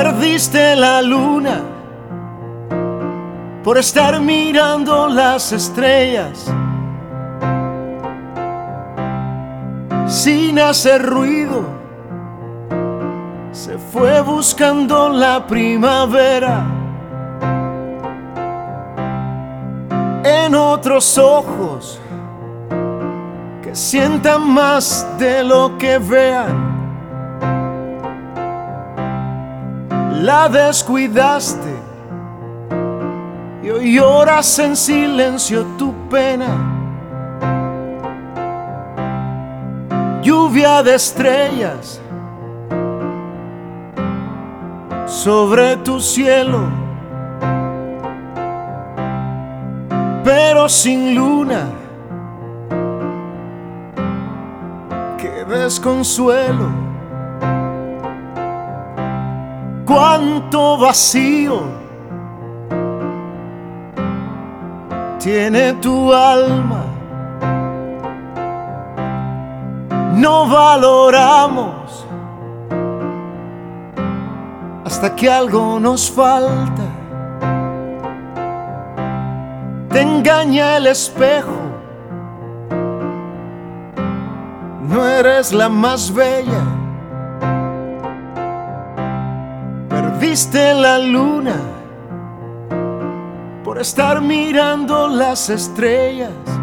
Perdiste la luna por estar mirando las estrellas sin hacer ruido. Se fue buscando la primavera en otros ojos que sientan más de lo que vean. La descuidaste y hoy lloras en silencio tu pena. Lluvia de estrellas sobre tu cielo, pero sin luna. Qué desconsuelo. Cuánto vacío tiene tu alma. No valoramos hasta que algo nos falta. Te engaña el espejo. No eres la más bella. Perdiste la luna por estar mirando las estrellas.